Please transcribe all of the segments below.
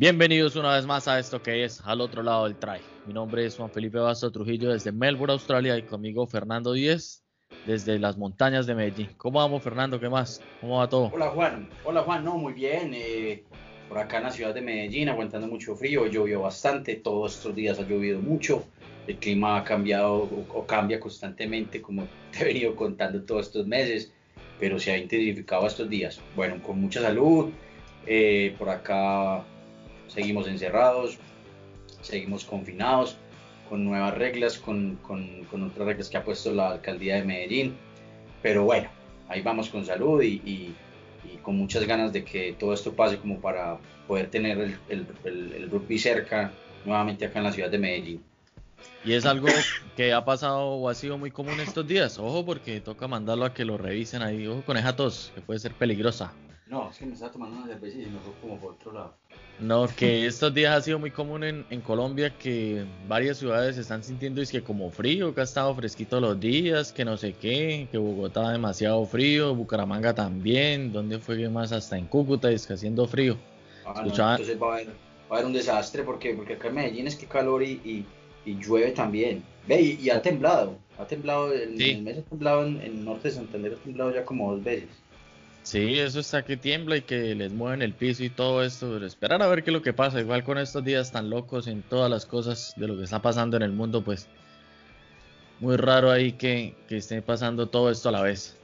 Bienvenidos una vez más a esto que es Al otro lado del try. Mi nombre es Juan Felipe Basto Trujillo desde Melbourne, Australia y conmigo Fernando Díez desde las montañas de Medellín. ¿Cómo vamos Fernando? ¿Qué más? ¿Cómo va todo? Hola Juan, hola Juan, no, muy bien. Eh, por acá en la ciudad de Medellín aguantando mucho frío, llovió bastante, todos estos días ha llovido mucho, el clima ha cambiado o, cambia constantemente como te he venido contando todos estos meses, pero se ha intensificado estos días. Bueno, con mucha salud, eh, por acá seguimos encerrados, seguimos confinados, con nuevas reglas, con, otras reglas que ha puesto la alcaldía de Medellín. Pero bueno, ahí vamos con salud y, con muchas ganas de que todo esto pase como para poder tener el, el, rugby cerca nuevamente acá en la ciudad de Medellín. Y es algo que ha pasado o ha sido muy común estos días. Ojo porque toca mandarlo a que lo revisen ahí. Ojo con esa que puede ser peligrosa. No, es que me estaba tomando una cerveza y me fue como por otro lado. No, que estos días ha sido muy común en, en Colombia que varias ciudades se están sintiendo es que como frío, que ha estado fresquito los días, que no sé qué, que Bogotá demasiado frío, Bucaramanga también, donde fue más hasta en Cúcuta es que haciendo frío. Ah, entonces va a, haber, va a, haber, un desastre porque, porque acá en Medellín es que calor y, y, llueve también. Ve, y, ha temblado, ha temblado, en, el mes ha temblado en, en el norte de Santander, ha temblado ya como dos veces. Sí, eso está que tiembla y que les mueven el piso y todo esto. Pero esperar a ver qué es lo que pasa. Igual con estos días tan locos en todas las cosas de lo que está pasando en el mundo, pues muy raro ahí que, que esté pasando todo esto a la vez.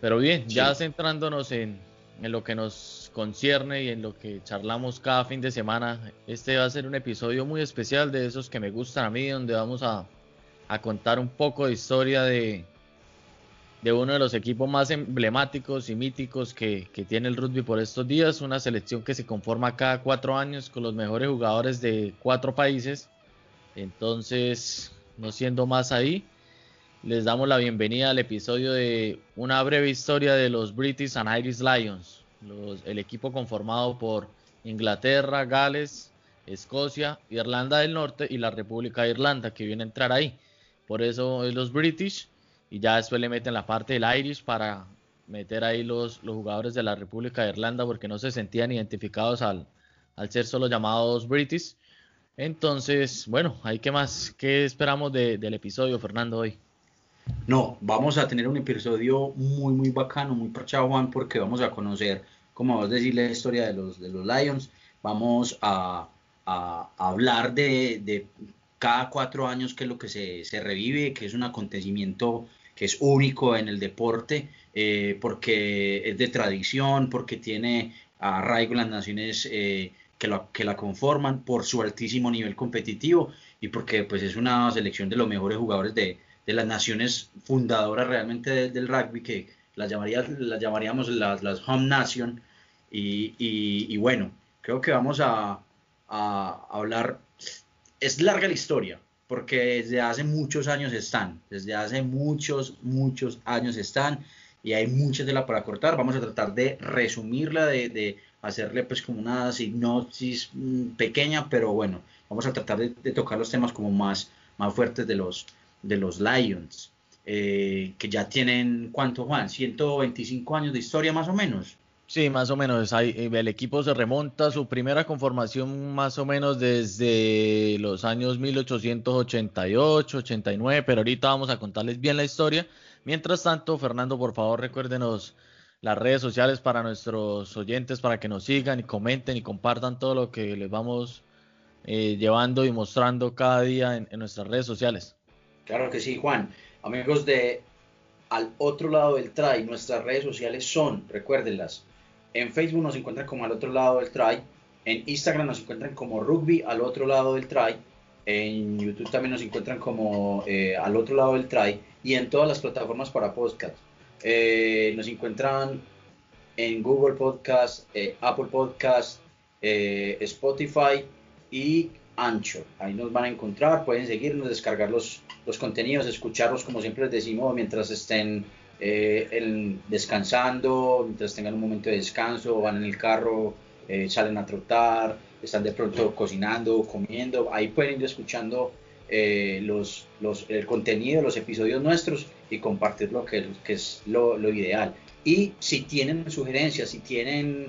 Pero bien, ya centrándonos en, en, lo que nos concierne y en lo que charlamos cada fin de semana, este va a ser un episodio muy especial de esos que me gustan a mí, donde vamos a, a contar un poco de historia de, de uno de los equipos más emblemáticos y míticos que, tiene el rugby por estos días, una selección que se conforma cada cuatro años con los mejores jugadores de cuatro países. Entonces, no siendo más ahí, les damos la bienvenida al episodio de una breve historia de los British and Irish Lions, el equipo conformado por Inglaterra, Gales, Escocia, Irlanda del Norte y la República de Irlanda que viene a entrar ahí. Por eso es los British y ya después le meten la parte del Irish para meter ahí los, los jugadores de la República de Irlanda porque no se sentían identificados al, al ser solo llamados British. Entonces, bueno, hay que más, ¿qué esperamos del episodio, Fernando, hoy? No, vamos a tener un episodio muy, muy bacano, muy parchado, Juan, porque vamos a conocer, como vas a decir, la historia de los, de los Lions. Vamos a, a, hablar de, de, cada cuatro años qué es lo que se, se revive, que es un acontecimiento que es único en el deporte, eh, porque es de tradición, porque tiene arraigo en las naciones eh, que, la, que la conforman, por su altísimo nivel competitivo y porque pues es una selección de los mejores jugadores de, de las naciones fundadoras realmente del rugby, que las, llamaría, las llamaríamos las, home nation. Y, y, bueno, creo que vamos a hablar, es larga la historia, porque desde hace muchos años están, desde hace muchos, muchos años están y hay mucha tela para cortar. Vamos a tratar de resumirla, de, de hacerle pues como una sinopsis mm, pequeña, pero bueno, vamos a tratar de, tocar los temas como más, más fuertes de los, de los Lions, eh, que ya tienen, ¿cuánto Juan? 125 años de historia más o menos. Sí, más o menos. Eh, el equipo se remonta a su primera conformación más o menos desde los años 1888, 89, pero ahorita vamos a contarles bien la historia. Mientras tanto, Fernando, por favor, recuérdenos las redes sociales para nuestros oyentes, para que nos sigan y comenten y compartan todo lo que les vamos eh, llevando y mostrando cada día en, en nuestras redes sociales. Claro que sí, Juan. Amigos de Al otro lado del try, nuestras redes sociales son, recuérdenlas, en Facebook nos encuentran como al otro lado del try. En Instagram nos encuentran como rugby al otro lado del try. En YouTube también nos encuentran como eh, al otro lado del try. Y en todas las plataformas para podcast. Eh, nos encuentran en Google Podcast, eh, Apple Podcast, Spotify y Ancho. Ahí nos van a encontrar. Pueden seguirnos, descargar los, los contenidos, escucharlos como siempre les decimos mientras estén eh, el, descansando, mientras tengan un momento de descanso, van en el carro, eh, salen a trotar, están de pronto cocinando, comiendo, ahí pueden ir escuchando eh, los, los, el contenido, los episodios nuestros y compartirlo, que, que es lo, lo, ideal. Y si tienen sugerencias, si tienen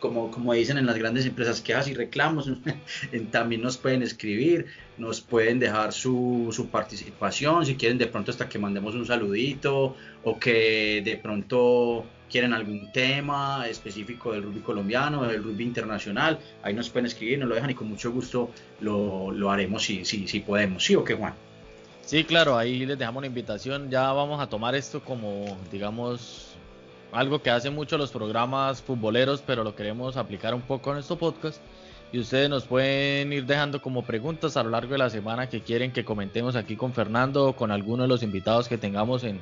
como, como dicen en las grandes empresas, quejas y reclamos, también nos pueden escribir, nos pueden dejar su, su, participación, si quieren de pronto hasta que mandemos un saludito o que de pronto quieren algún tema específico del rugby colombiano, del rugby internacional, ahí nos pueden escribir, nos lo dejan y con mucho gusto lo, lo haremos si, si, si podemos. ¿Sí o qué, Juan? Sí, claro, ahí les dejamos una invitación. Ya vamos a tomar esto como, digamos, algo que hacen mucho los programas futboleros, pero lo queremos aplicar un poco en nuestro podcast. Y ustedes nos pueden ir dejando como preguntas a lo largo de la semana que quieren que comentemos aquí con Fernando o con alguno de los invitados que tengamos en,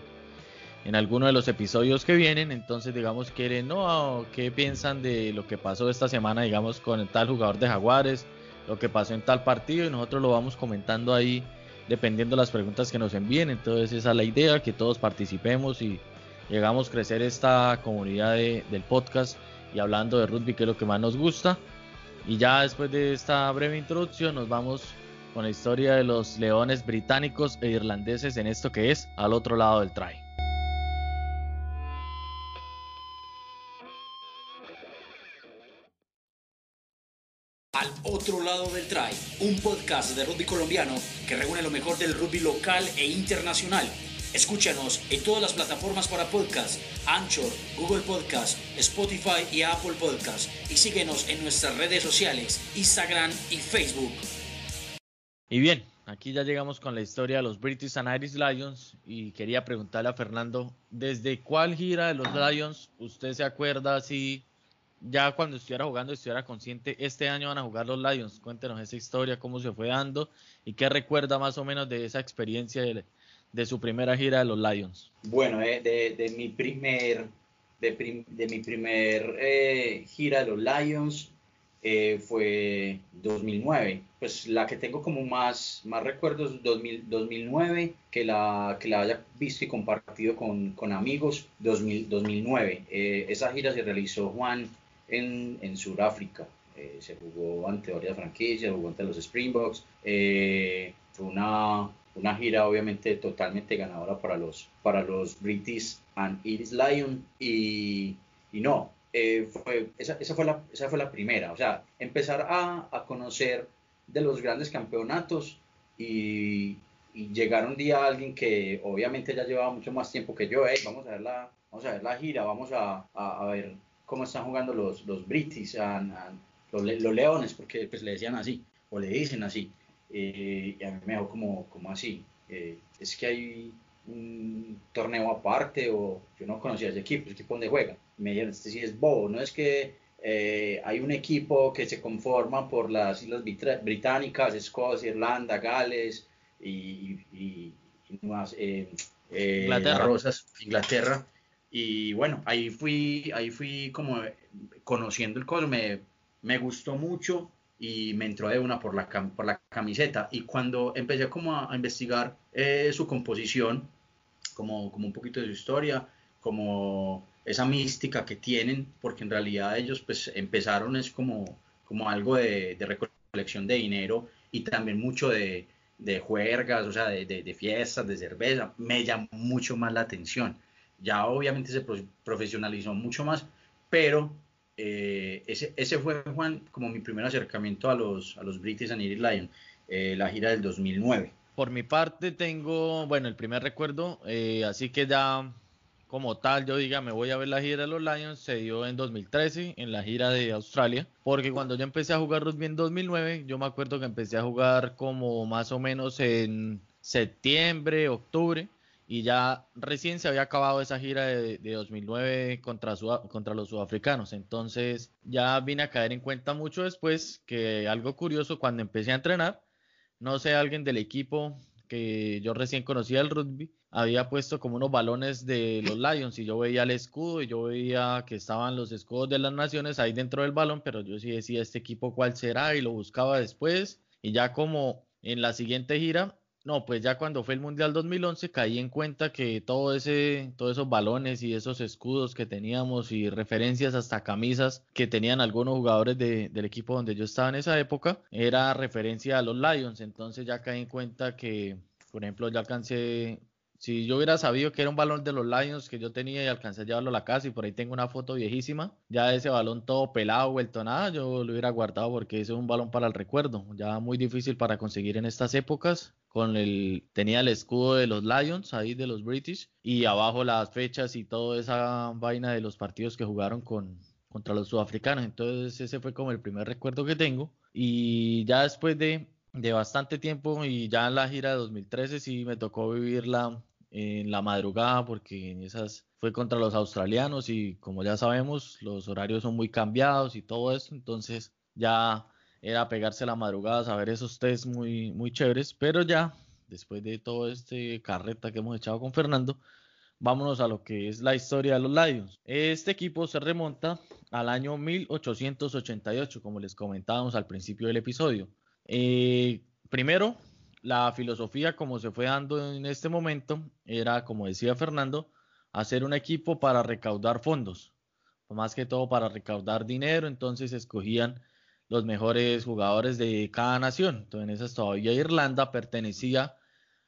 en alguno de los episodios que vienen. Entonces, digamos, quieren, no, ¿qué piensan de lo que pasó esta semana, digamos, con el tal jugador de Jaguares, lo que pasó en tal partido? Y nosotros lo vamos comentando ahí dependiendo de las preguntas que nos envíen. Entonces, esa es la idea, que todos participemos y llegamos a crecer esta comunidad del podcast y hablando de rugby, que es lo que más nos gusta. Y ya después de esta breve introducción, nos vamos con la historia de los leones británicos e irlandeses en esto que es al otro lado del try. Al otro lado del try, un podcast de rugby colombiano que reúne lo mejor del rugby local e internacional Escúchanos en todas las plataformas para podcast, Anchor, Google Podcast, Spotify y Apple Podcast. Y síguenos en nuestras redes sociales, Instagram y Facebook. Y bien, aquí ya llegamos con la historia de los British and Irish Lions. Y quería preguntarle a Fernando, ¿desde cuál gira de los Lions usted se acuerda si ya cuando estuviera jugando estuviera consciente, este año van a jugar los Lions? Cuéntenos esa historia, cómo se fue dando y qué recuerda más o menos de esa experiencia de de su primera gira de los Lions? Bueno, eh, de, mi primer, de, mi primer eh, gira de los Lions eh, fue 2009. Pues la que tengo como más, más recuerdos 2000, 2009 que la, que la haya visto y compartido con, con amigos 2000, 2009. esa gira se realizó Juan en, en Sudáfrica. se jugó ante varias franquicias, jugó ante los Springboks. fue una, una gira obviamente totalmente ganadora para los, para los British and Irish Lions y, y no, eh, fue, esa, esa, fue la, esa fue la primera, o sea, empezar a, a conocer de los grandes campeonatos y, y, llegar un día a alguien que obviamente ya llevaba mucho más tiempo que yo, vamos a ver la, vamos a ver la gira, vamos a, a, ver cómo están jugando los, los British, and, los, los, Leones, porque pues le decían así, o le dicen así. Eh, y a mí me dejó como, como así. Eh, es que hay un torneo aparte o yo no conocía ese equipo, ese equipo donde juega. Me dijeron, este sí es bobo, no es que eh, hay un equipo que se conforma por las islas británicas, Escocia, Irlanda, Gales y, y, más, Inglaterra. Rosas, Inglaterra. Y bueno, ahí fui, ahí fui como conociendo el coso, me, me gustó mucho y me entró de una por la, por la camiseta. Y cuando empecé como a, investigar eh, su composición, como, como un poquito de su historia, como esa mística que tienen, porque en realidad ellos pues empezaron es como, como algo de, de recolección de dinero y también mucho de, de juergas, o sea, de, de, fiestas, de cerveza, me llamó mucho más la atención. Ya obviamente se profesionalizó mucho más, pero eh, ese, ese, fue, Juan, como mi primer acercamiento a los, a los British and Irish Lions, eh, la gira del 2009. Por mi parte tengo, bueno, el primer recuerdo, eh, así que ya como tal yo diga me voy a ver la gira de los Lions, se dio en 2013 en la gira de Australia, porque cuando yo empecé a jugar rugby en 2009, yo me acuerdo que empecé a jugar como más o menos en septiembre, octubre, y ya recién se había acabado esa gira de, 2009 contra, contra los sudafricanos. Entonces ya vine a caer en cuenta mucho después que algo curioso cuando empecé a entrenar, no sé, alguien del equipo que yo recién conocía el rugby, había puesto como unos balones de los Lions y yo veía el escudo y yo veía que estaban los escudos de las naciones ahí dentro del balón, pero yo sí decía este equipo cuál será y lo buscaba después y ya como en la siguiente gira no, pues ya cuando fue el Mundial 2011 caí en cuenta que todo ese, todos esos balones y esos escudos que teníamos y referencias hasta camisas que tenían algunos jugadores del equipo donde yo estaba en esa época era referencia a los Lions. Entonces ya caí en cuenta que, por ejemplo, ya alcancé si yo hubiera sabido que era un balón de los Lions que yo tenía y alcancé a llevarlo a la casa y por ahí tengo una foto viejísima, ya ese balón todo pelado, vuelto nada, yo lo hubiera guardado porque ese es un balón para el recuerdo, ya muy difícil para conseguir en estas épocas. Con el tenía el escudo de los Lions ahí de los British y abajo las fechas y toda esa vaina de los partidos que jugaron con contra los sudafricanos. Entonces ese fue como el primer recuerdo que tengo y ya después de de bastante tiempo y ya en la gira de 2013 sí me tocó vivirla en la madrugada porque en esas fue contra los australianos y como ya sabemos los horarios son muy cambiados y todo eso entonces ya era pegarse la madrugada saber esos test muy muy chéveres pero ya después de todo este carreta que hemos echado con Fernando vámonos a lo que es la historia de los Lions. Este equipo se remonta al año 1888 como les comentábamos al principio del episodio. Eh, primero la filosofía como se fue dando en este momento era, como decía Fernando, hacer un equipo para recaudar fondos, más que todo para recaudar dinero, entonces escogían los mejores jugadores de cada nación. Entonces, todavía Irlanda pertenecía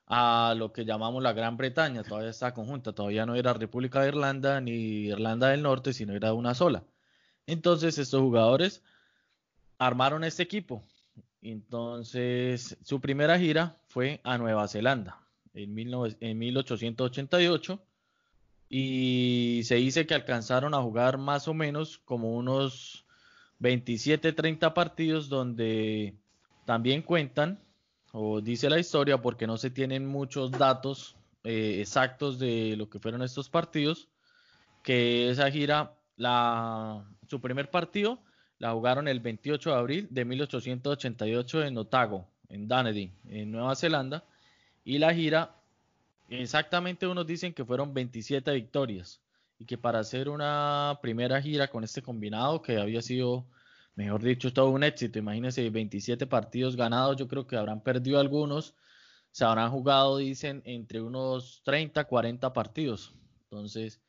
a lo que llamamos la Gran Bretaña, todavía está conjunta, todavía no era República de Irlanda ni Irlanda del Norte, sino era una sola. Entonces, estos jugadores armaron este equipo entonces, su primera gira fue a Nueva Zelanda en, 1888 y se dice que alcanzaron a jugar más o menos como unos 27-30 partidos donde también cuentan, o dice la historia, porque no se tienen muchos datos eh, exactos de lo que fueron estos partidos, que esa gira, la, su primer partido la jugaron el 28 de abril de 1888 en Otago, en Dunedin, en Nueva Zelanda. Y la gira, exactamente unos dicen que fueron 27 victorias. Y que para hacer una primera gira con este combinado, que había sido, mejor dicho, todo un éxito. Imagínense, 27 partidos ganados, yo creo que habrán perdido algunos. Se habrán jugado, dicen, entre unos 30, 40 partidos. Entonces,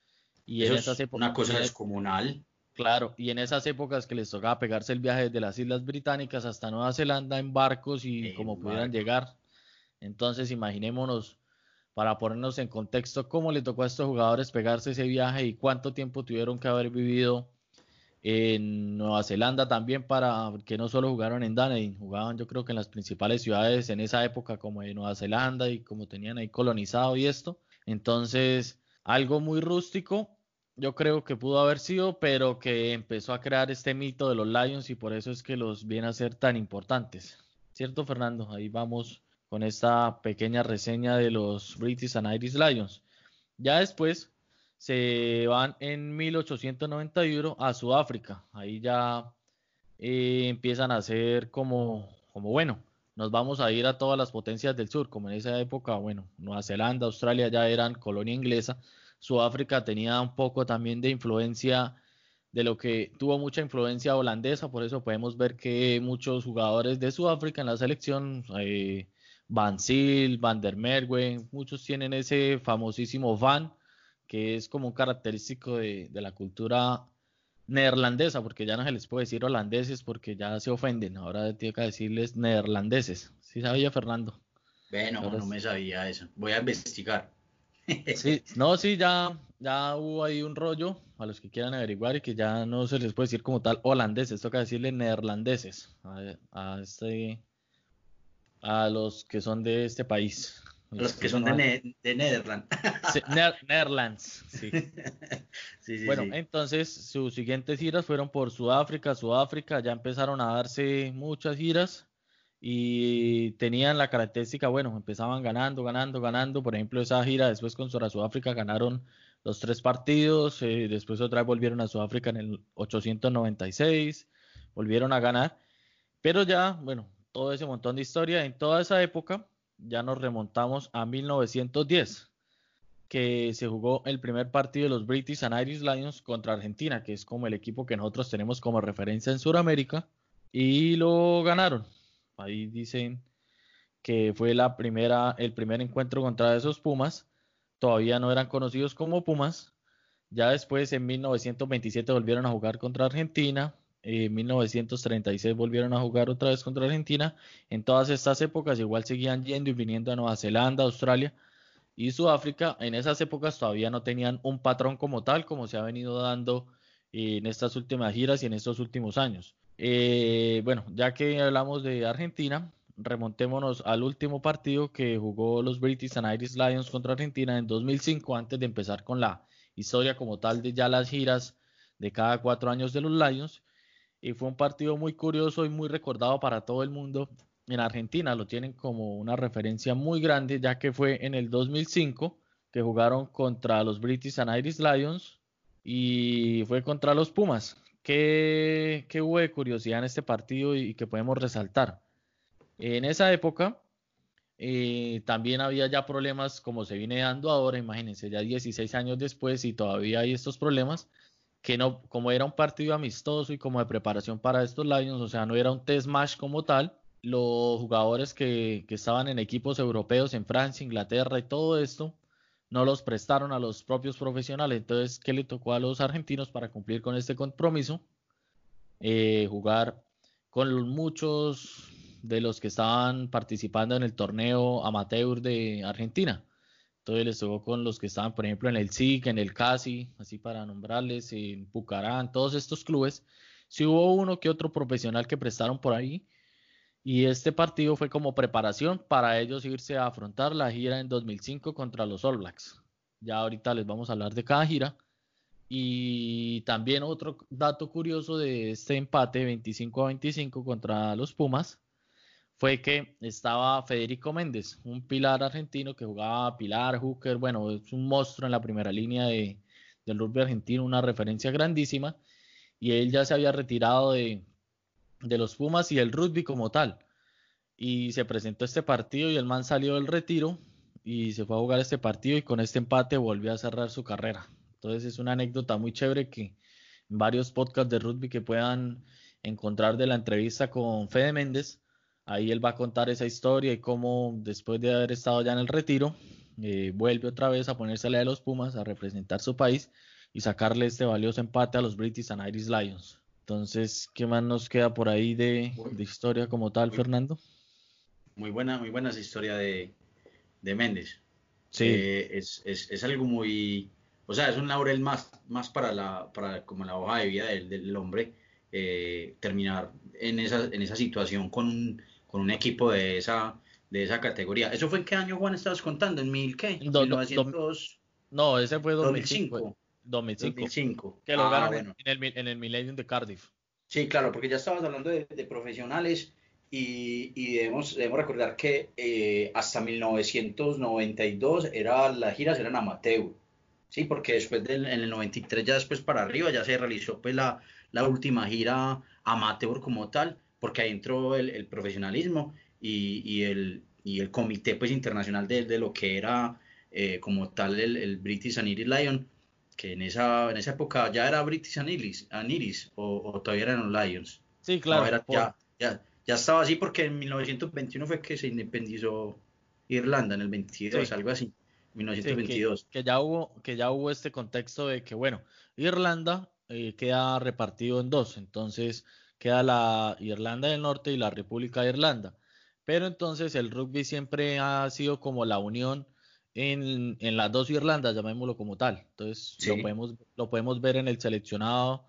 y en es una cosa descomunal. Claro, y en esas épocas que les tocaba pegarse el viaje desde las Islas Británicas hasta Nueva Zelanda en barcos y como pudieran llegar. Entonces, imaginémonos, para ponernos en contexto, cómo le tocó a estos jugadores pegarse ese viaje y cuánto tiempo tuvieron que haber vivido en Nueva Zelanda también para que no solo jugaron en Dunedin, jugaban yo creo que en las principales ciudades en esa época como en Nueva Zelanda y como tenían ahí colonizado y esto. Entonces, algo muy rústico yo creo que pudo haber sido, pero que empezó a crear este mito de los Lions y por eso es que los viene a ser tan importantes. ¿Cierto, Fernando? Ahí vamos con esta pequeña reseña de los British and Irish Lions. Ya después se van en 1891 a Sudáfrica. Ahí ya eh, empiezan a ser como, como, bueno, nos vamos a ir a todas las potencias del sur, como en esa época, bueno, Nueva Zelanda, Australia ya eran colonia inglesa Sudáfrica tenía un poco también de influencia de lo que tuvo mucha influencia holandesa, por eso podemos ver que muchos jugadores de Sudáfrica en la selección, eh, Van Sil, Van der Merwe, muchos tienen ese famosísimo van, que es como un característico de, la cultura neerlandesa, porque ya no se les puede decir holandeses porque ya se ofenden, ahora tiene que decirles neerlandeses. ¿Sí sabía Fernando? Bueno, no me sabía eso, voy a investigar. Sí, no, sí, ya, ya hubo ahí un rollo a los que quieran averiguar y que ya no se les puede decir como tal holandeses, toca decirle neerlandeses a, este, a los que son de este país. Los que son de, de Netherlands. Sí, Netherlands, sí. sí, bueno, entonces sus siguientes giras fueron por Sudáfrica, Sudáfrica, ya empezaron a darse muchas giras y tenían la característica, bueno, empezaban ganando, ganando, ganando. Por ejemplo, esa gira después con Sudáfrica ganaron los tres partidos, eh, después otra vez volvieron a Sudáfrica en el 896, volvieron a ganar. Pero ya, bueno, todo ese montón de historia, en toda esa época ya nos remontamos a 1910, que se jugó el primer partido de los British and Irish Lions contra Argentina, que es como el equipo que nosotros tenemos como referencia en Sudamérica, y lo ganaron Ahí dicen que fue la primera, el primer encuentro contra esos Pumas. Todavía no eran conocidos como Pumas. Ya después, en 1927, volvieron a jugar contra Argentina. En 1936 volvieron a jugar otra vez contra Argentina. En todas estas épocas igual seguían yendo y viniendo a Nueva Zelanda, Australia. y Sudáfrica, en esas épocas todavía no tenían un patrón como tal, como se ha venido dando en estas últimas giras y en estos últimos años. Eh, bueno, ya que hablamos de Argentina, remontémonos al último partido que jugó los British and Irish Lions contra Argentina en 2005, antes de empezar con la historia como tal de ya las giras de cada cuatro años de los Lions. Y fue un partido muy curioso y muy recordado para todo el mundo. En Argentina lo tienen como una referencia muy grande, ya que fue en el 2005 que jugaron contra los British and Irish Lions y fue contra los Pumas. ¿Qué, qué hubo de curiosidad en este partido y que podemos resaltar? En esa época eh, también había ya problemas como se viene dando ahora, imagínense, ya 16 años después y todavía hay estos problemas, que no, como era un partido amistoso y como de preparación para estos Lions, o sea, no era un test match como tal, los jugadores que estaban en equipos europeos en Francia, Inglaterra y todo esto, no los prestaron a los propios profesionales. Entonces, ¿qué le tocó a los argentinos para cumplir con este compromiso? Eh, jugar con muchos de los que estaban participando en el torneo amateur de Argentina. Entonces les tocó con los que estaban, por ejemplo, en el SIC, en el CASI, así para nombrarles, en Pucarán, todos estos clubes. Sí hubo uno que otro profesional que prestaron por ahí. Y este partido fue como preparación para ellos irse a afrontar la gira en 2005 contra los All Blacks. Ya ahorita les vamos a hablar de cada gira. Y también otro dato curioso de este empate 25 a 25 contra los Pumas fue que estaba Federico Méndez, un pilar argentino que jugaba pilar, hooker, bueno, es un monstruo en la primera línea de, del rugby argentino, una referencia grandísima, y él ya se había retirado de, de los Pumas y el rugby como tal. Y se presentó este partido y el man salió del retiro y se fue a jugar este partido y con este empate volvió a cerrar su carrera. Entonces es una anécdota muy chévere que varios podcasts de rugby que puedan encontrar de la entrevista con Fede Méndez, Ahí él va a contar esa historia y cómo después de haber estado ya en el retiro, eh, vuelve otra vez a ponerse a de los Pumas, a representar su país y sacarle este valioso empate a los British and Irish Lions. Entonces, ¿qué más nos queda por ahí de, historia como tal, Fernando? Muy buena, muy buena esa historia de, Méndez. Sí. Eh, es, algo muy, o sea, es un laurel más, más para la, para como la hoja de vida del, hombre, eh, terminar en esa, en esa situación con un, con un equipo de esa, de esa categoría. ¿Eso fue en qué año, Juan, estabas contando? ¿En mil qué? no, ese fue 2005. 2005. 2005. Que lo ah, en, el, en el Millennium de Cardiff. Sí, claro, porque ya estabas hablando de, profesionales y, y, debemos, debemos recordar que eh, hasta 1992 era, las giras eran amateur. Sí, porque después del en el 93, ya después para arriba, ya se realizó pues la, la última gira amateur como tal porque ahí entró el, profesionalismo y, el, el comité pues internacional de, lo que era eh, como tal el, British and Irish Lion, que en esa, en esa época ya era British and Irish, o, todavía eran los Lions. Sí, claro. ya, ya, estaba así porque en 1921 fue que se independizó Irlanda, en el 22, algo así. 1922. que, ya hubo, que ya hubo este contexto de que, bueno, Irlanda eh, queda repartido en dos, entonces queda la Irlanda del Norte y la República de Irlanda. Pero entonces el rugby siempre ha sido como la unión en, las dos Irlandas, llamémoslo como tal. Entonces lo, podemos, lo podemos ver en el seleccionado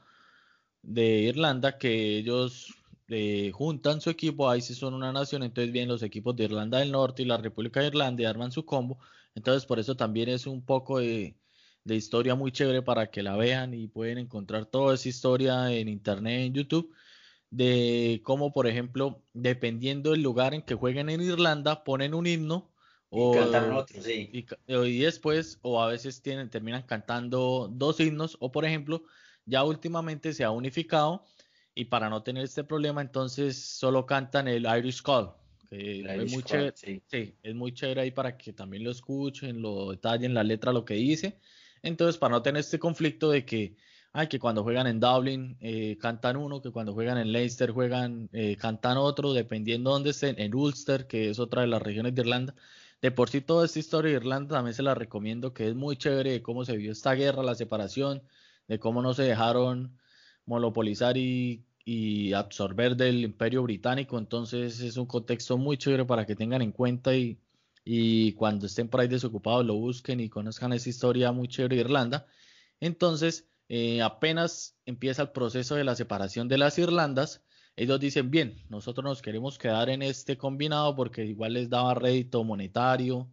de Irlanda, que ellos eh, juntan su equipo, ahí sí son una nación, entonces vienen los equipos de Irlanda del Norte y la República de Irlanda y arman su combo. Entonces por eso también es un poco de, de historia muy chévere para que la vean y pueden encontrar toda esa historia en internet, en YouTube de cómo, por ejemplo, dependiendo del lugar en que jueguen en Irlanda, ponen un himno. O, otro, sí. y, después, o a veces tienen, terminan cantando dos himnos, o por ejemplo, ya últimamente se ha unificado y para no tener este problema, entonces solo cantan el Irish Call. Que es muy chévere, sí. es muy chévere ahí para que también lo escuchen, lo detallen la letra, lo que dice. Entonces, para no tener este conflicto de que ay, que cuando juegan en Dublin eh, cantan uno, que cuando juegan en Leicester juegan, eh, cantan otro, dependiendo de dónde estén, en Ulster, que es otra de las regiones de Irlanda. De por sí toda esta historia de Irlanda también se la recomiendo, que es muy chévere de cómo se vio esta guerra, la separación, de cómo no se dejaron monopolizar y, absorber del imperio británico. Entonces es un contexto muy chévere para que tengan en cuenta y y cuando estén por ahí desocupados lo busquen y conozcan esa historia muy chévere de Irlanda. Entonces, eh, apenas empieza el proceso de la separación de las Irlandas, ellos dicen, bien, nosotros nos queremos quedar en este combinado porque igual les daba rédito monetario,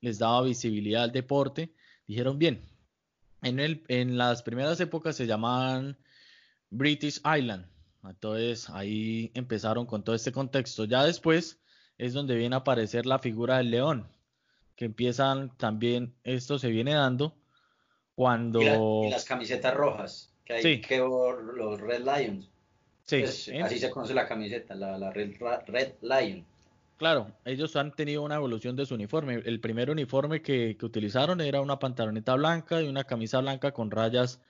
les daba visibilidad al deporte. Dijeron, bien, en, el, en las primeras épocas se llamaban British Island. Entonces ahí empezaron con todo este contexto. Ya después es donde viene a aparecer la figura del león, que empiezan también, esto se viene dando cuando... Y, las camisetas rojas, que hay que los Red Lions. Sí, pues, así se conoce la camiseta, la, Red, Red, Lion. Claro, ellos han tenido una evolución de su uniforme. El primer uniforme que, que, utilizaron era una pantaloneta blanca y una camisa blanca con rayas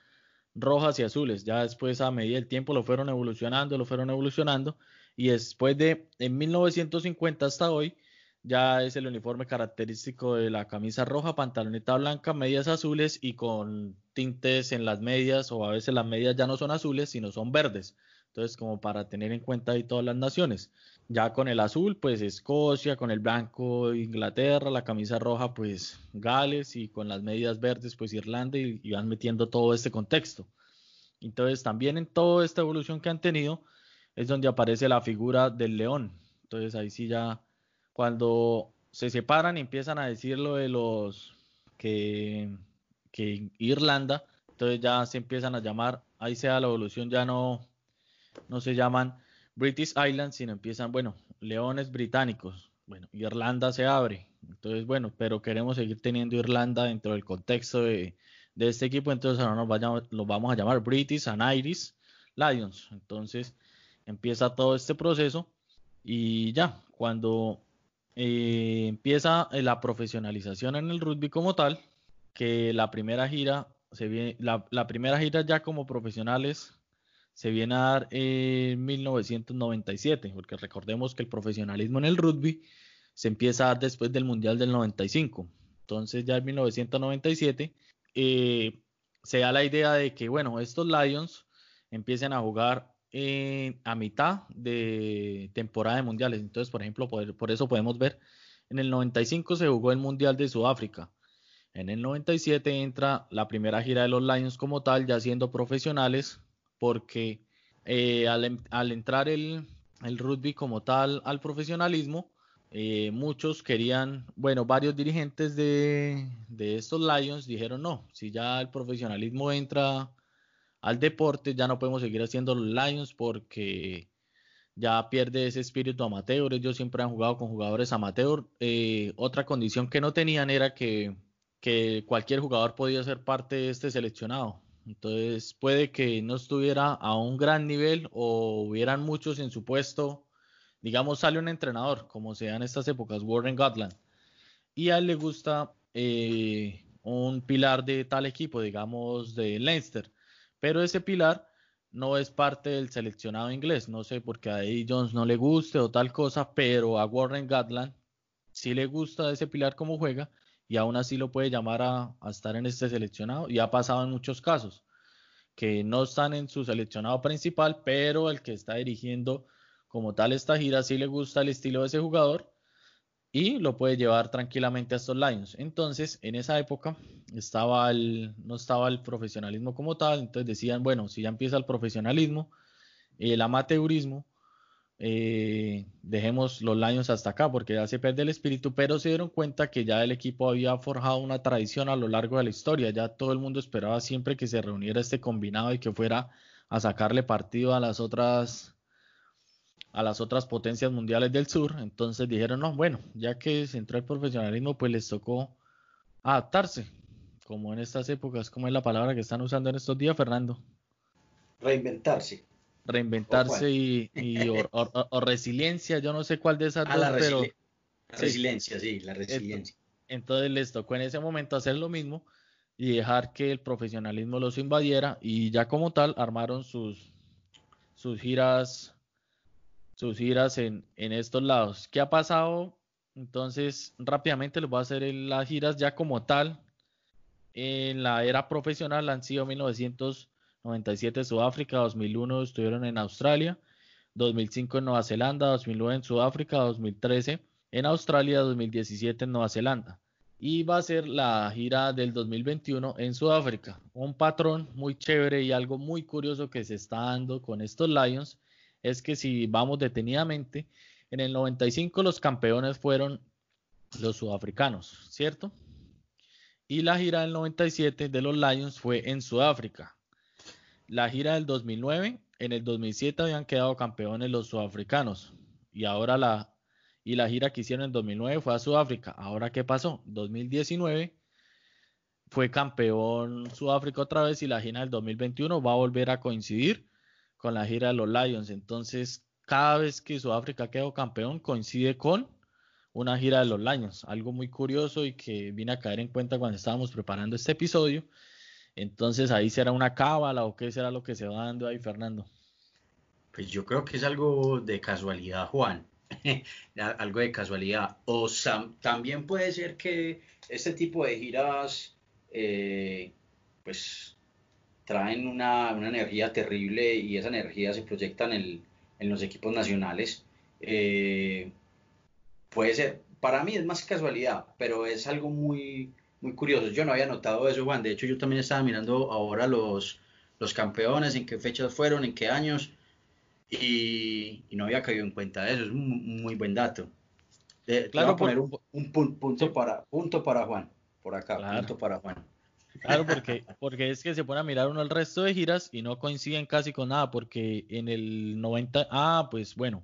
rojas y azules. Ya después, a medida del tiempo, lo fueron evolucionando, lo fueron evolucionando. Y después de, en 1950 hasta hoy, ya es el uniforme característico de la camisa roja, pantaloneta blanca, medias azules y con tintes en las medias, o a veces las medias ya no son azules, sino son verdes. Entonces, como para tener en cuenta ahí todas las naciones. Ya con el azul, pues Escocia, con el blanco Inglaterra, la camisa roja, pues Gales, y con las medias verdes, pues Irlanda, y, van metiendo todo este contexto. Entonces, también en toda esta evolución que han tenido, es donde aparece la figura del león. Entonces, ahí sí ya cuando se separan y empiezan a decir lo de los que Irlanda, entonces ya se empiezan a llamar, ahí sea la evolución ya no, no se llaman British Islands, sino empiezan, bueno, leones británicos. Bueno, Irlanda se abre. Entonces, bueno, pero queremos seguir teniendo Irlanda dentro del contexto de, este equipo, entonces ahora nos los vamos a llamar British and Irish Lions. Entonces empieza todo este proceso y ya, cuando eh, empieza la profesionalización en el rugby como tal, que la primera gira se la, primera gira ya como profesionales se viene a dar en 1997, porque recordemos que el profesionalismo en el rugby se empieza a dar después del Mundial del 95. Entonces ya en 1997 eh, se da la idea de que, bueno, estos Lions empiecen a jugar a mitad de temporada de mundiales. Entonces, por ejemplo, por, eso podemos ver, en el 95 se jugó el Mundial de Sudáfrica. En el 97 entra la primera gira de los Lions como tal, ya siendo profesionales, porque eh, al, entrar el, rugby como tal al profesionalismo, eh, muchos querían, bueno, varios dirigentes de, estos Lions dijeron no, si ya el profesionalismo entra al deporte, ya no podemos seguir haciendo los Lions porque ya pierde ese espíritu amateur. Ellos siempre han jugado con jugadores amateur. Eh, otra condición que no tenían era que, cualquier jugador podía ser parte de este seleccionado. Entonces puede que no estuviera a un gran nivel o hubieran muchos en su puesto. Digamos, sale un entrenador, como se da en estas épocas, Warren Gatland, y a él le gusta eh, un pilar de tal equipo, digamos, de Leinster pero ese pilar no es parte del seleccionado inglés. No sé por qué a Eddie Jones no le guste o tal cosa, pero a Warren Gatland sí le gusta ese pilar como juega y aún así lo puede llamar a, estar en este seleccionado. Y ha pasado en muchos casos que no están en su seleccionado principal, pero el que está dirigiendo como tal esta gira sí le gusta el estilo de ese jugador y lo puede llevar tranquilamente a estos Lions. Entonces, en esa época estaba el, no estaba el profesionalismo como tal, entonces decían, bueno, si ya empieza el profesionalismo, el amateurismo, eh, dejemos los Lions hasta acá porque ya se pierde el espíritu, pero se dieron cuenta que ya el equipo había forjado una tradición a lo largo de la historia, ya todo el mundo esperaba siempre que se reuniera este combinado y que fuera a sacarle partido a las otras a las otras potencias mundiales del sur. Entonces dijeron, no, bueno, ya que se entró el profesionalismo, pues les tocó adaptarse, como en estas épocas, como es la palabra que están usando en estos días, Fernando. Reinventarse. Reinventarse y, o, resiliencia, yo no sé cuál de esas ah, dos, pero... resiliencia, sí, la resiliencia. Entonces les tocó en ese momento hacer lo mismo y dejar que el profesionalismo los invadiera y ya como tal armaron sus, sus giras sus giras en, estos lados. ¿Qué ha pasado? Entonces, rápidamente les voy a hacer las giras ya como tal. En la era profesional han sido 1997 Sudáfrica, 2001 estuvieron en Australia, 2005 en Nueva Zelanda, 2009 en Sudáfrica, 2013 en Australia, 2017 en Nueva Zelanda. Y va a ser la gira del 2021 en Sudáfrica. Un patrón muy chévere y algo muy curioso que se está dando con estos Lions es que si vamos detenidamente, en el 95 los campeones fueron los sudafricanos, ¿cierto? Y la gira del 97 de los Lions fue en Sudáfrica. La gira del 2009, en el 2007 habían quedado campeones los sudafricanos. Y ahora la, y la gira que hicieron en 2009 fue a Sudáfrica. Ahora, ¿qué pasó? 2019 fue campeón Sudáfrica otra vez y la gira del 2021 va a volver a coincidir con la gira de los Lions. Entonces, cada vez que Sudáfrica quedó campeón, coincide con una gira de los Lions. Algo muy curioso y que vine a caer en cuenta cuando estábamos preparando este episodio. Entonces, ahí será una cábala o qué será lo que se va dando ahí, Fernando. Pues yo creo que es algo de casualidad, Juan. algo de casualidad. O también puede ser que este tipo de giras, eh, pues traen una, energía terrible y esa energía se proyecta en, en los equipos nacionales. Eh, puede ser, para mí es más casualidad, pero es algo muy, muy curioso. Yo no había notado eso, Juan. De hecho, yo también estaba mirando ahora los, los campeones, en qué fechas fueron, en qué años, y, no había caído en cuenta de eso. Es un muy buen dato. Eh, claro, poner un, punto, para, punto para Juan, por acá, punto para Juan. Claro, porque, porque es que se pone a mirar uno el resto de giras y no coinciden casi con nada, porque en el 90, ah, pues bueno,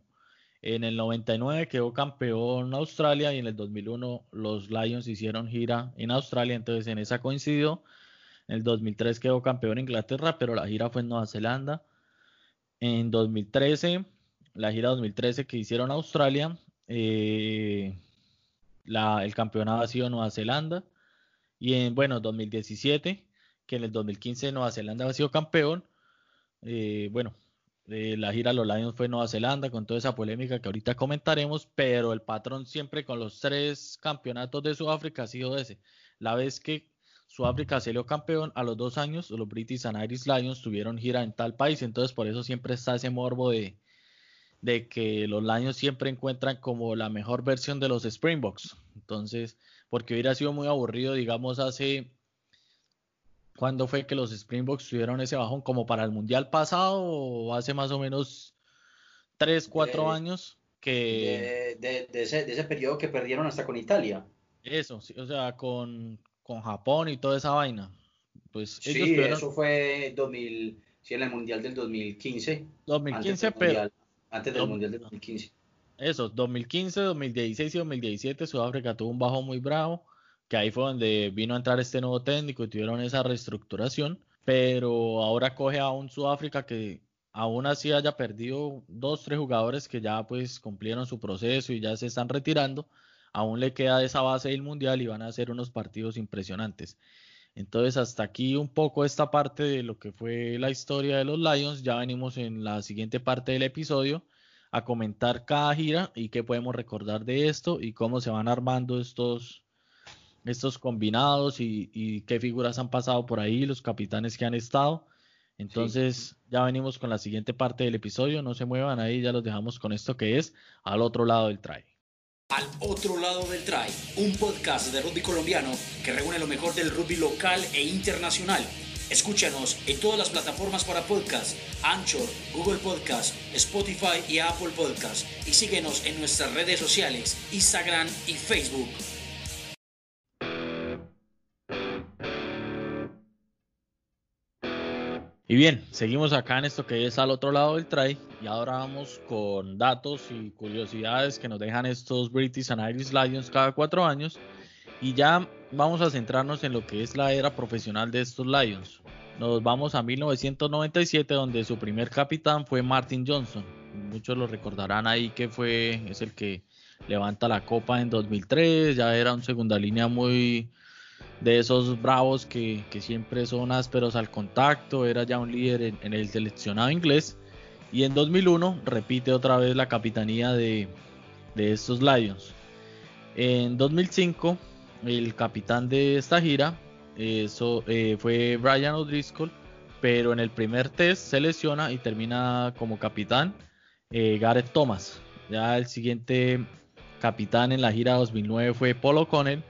en el 99 quedó campeón Australia y en el 2001 los Lions hicieron gira en Australia, entonces en esa coincidió. En el 2003 quedó campeón Inglaterra, pero la gira fue en Nueva Zelanda. En 2013, la gira 2013 que hicieron Australia, eh, el campeonato ha sido Nueva Zelanda. Y en, bueno, 2017, que en el 2015 Nueva Zelanda ha sido campeón. Eh, bueno, eh, la gira Los Lions fue Nueva Zelanda con toda esa polémica que ahorita comentaremos, pero el patrón siempre con los tres campeonatos de Sudáfrica ha sido ese. La vez que Sudáfrica salió campeón, a los dos años los British and Irish Lions tuvieron gira en tal país, entonces por eso siempre está ese morbo de, de que los Lions siempre encuentran como la mejor versión de los Springboks. Entonces, porque hubiera sido muy aburrido, digamos, hace... ¿Cuándo fue que los Springboks tuvieron ese bajón? ¿Como para el Mundial pasado o hace más o menos 3, 4 años? Que... De, ese, periodo que perdieron hasta con Italia. Eso, o sea, con, Japón y toda esa vaina. Pues sí, eso fue 2000, sí, en el Mundial del 2015. 2015, pero... antes del Mundial del 2015 eso, 2015, 2016 y 2017 Sudáfrica tuvo un bajo muy bravo, que ahí fue donde vino a entrar este nuevo técnico y tuvieron esa reestructuración, pero ahora coge a un Sudáfrica que aún así haya perdido dos, tres jugadores que ya pues cumplieron su proceso y ya se están retirando, aún le queda esa base del mundial y van a hacer unos partidos impresionantes. Entonces hasta aquí un poco esta parte de lo que fue la historia de los Lions, ya venimos en la siguiente parte del episodio a comentar cada gira y qué podemos recordar de esto y cómo se van armando estos, estos combinados y, qué figuras han pasado por ahí, los capitanes que han estado. Entonces ya venimos con la siguiente parte del episodio, no se muevan ahí, ya los dejamos con esto que es al otro lado del try. Al otro lado del try, un podcast de rugby colombiano que reúne lo mejor del rugby local e internacional Escúchanos en todas las plataformas para podcast, Anchor, Google Podcast, Spotify y Apple Podcast. Y síguenos en nuestras redes sociales, Instagram y Facebook. Y bien, seguimos acá en esto que es al otro lado del try y ahora vamos con datos y curiosidades que nos dejan estos British and Irish Lions cada cuatro años y ya vamos a centrarnos en lo que es la era profesional de estos Lions. Nos vamos a 1997 donde su primer capitán fue Martin Johnson. Muchos lo recordarán ahí que fue es el que levanta la copa en 2003, ya era un segunda línea muy de esos bravos que, siempre son ásperos al contacto, era ya un líder en, en, el seleccionado inglés y en 2001 repite otra vez la capitanía de, de estos Lions. En 2005 el capitán de esta gira eso, eh, fue Brian O'Driscoll, pero en el primer test se lesiona y termina como capitán eh, Gareth Thomas. Ya el siguiente capitán en la gira 2009 fue Paul O'Connell,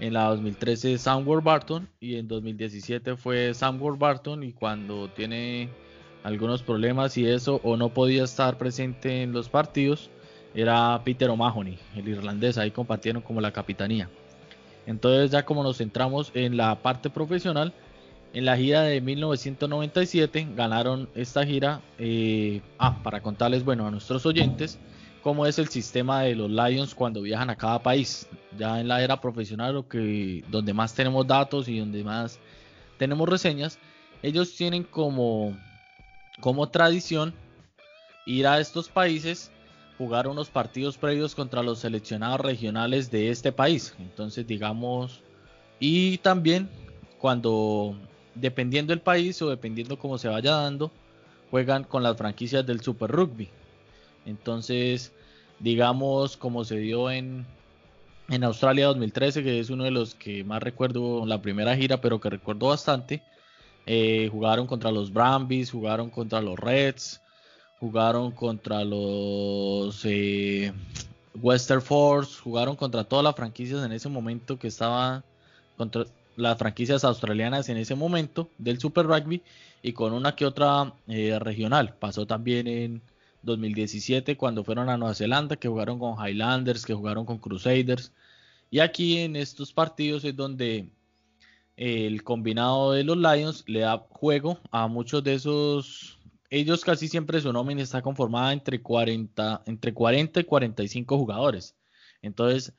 en la 2013 Sam Barton y en 2017 fue Sam Barton y cuando tiene algunos problemas y eso o no podía estar presente en los partidos era Peter O'Mahony, el irlandés, ahí compartieron como la capitanía. Entonces ya como nos centramos en la parte profesional, en la gira de 1997 ganaron esta gira, eh, ah, para contarles, bueno, a nuestros oyentes, cómo es el sistema de los Lions cuando viajan a cada país. Ya en la era profesional, que, donde más tenemos datos y donde más tenemos reseñas, ellos tienen como, como tradición ir a estos países, jugar unos partidos previos contra los seleccionados regionales de este país. Entonces, digamos, y también cuando, dependiendo del país o dependiendo cómo se vaya dando, juegan con las franquicias del Super Rugby. Entonces, digamos como se dio en, en Australia 2013, que es uno de los que más recuerdo la primera gira, pero que recuerdo bastante. Eh, jugaron contra los Brambis, jugaron contra los Reds, jugaron contra los eh, Western Force, jugaron contra todas las franquicias en ese momento que estaban contra las franquicias australianas en ese momento del Super Rugby y con una que otra eh, regional. Pasó también en, 2017 cuando fueron a Nueva Zelanda, que jugaron con Highlanders, que jugaron con Crusaders. Y aquí en estos partidos es donde el combinado de los Lions le da juego a muchos de esos. Ellos casi siempre su nómina está conformada entre 40, entre 40 y 45 jugadores. Entonces,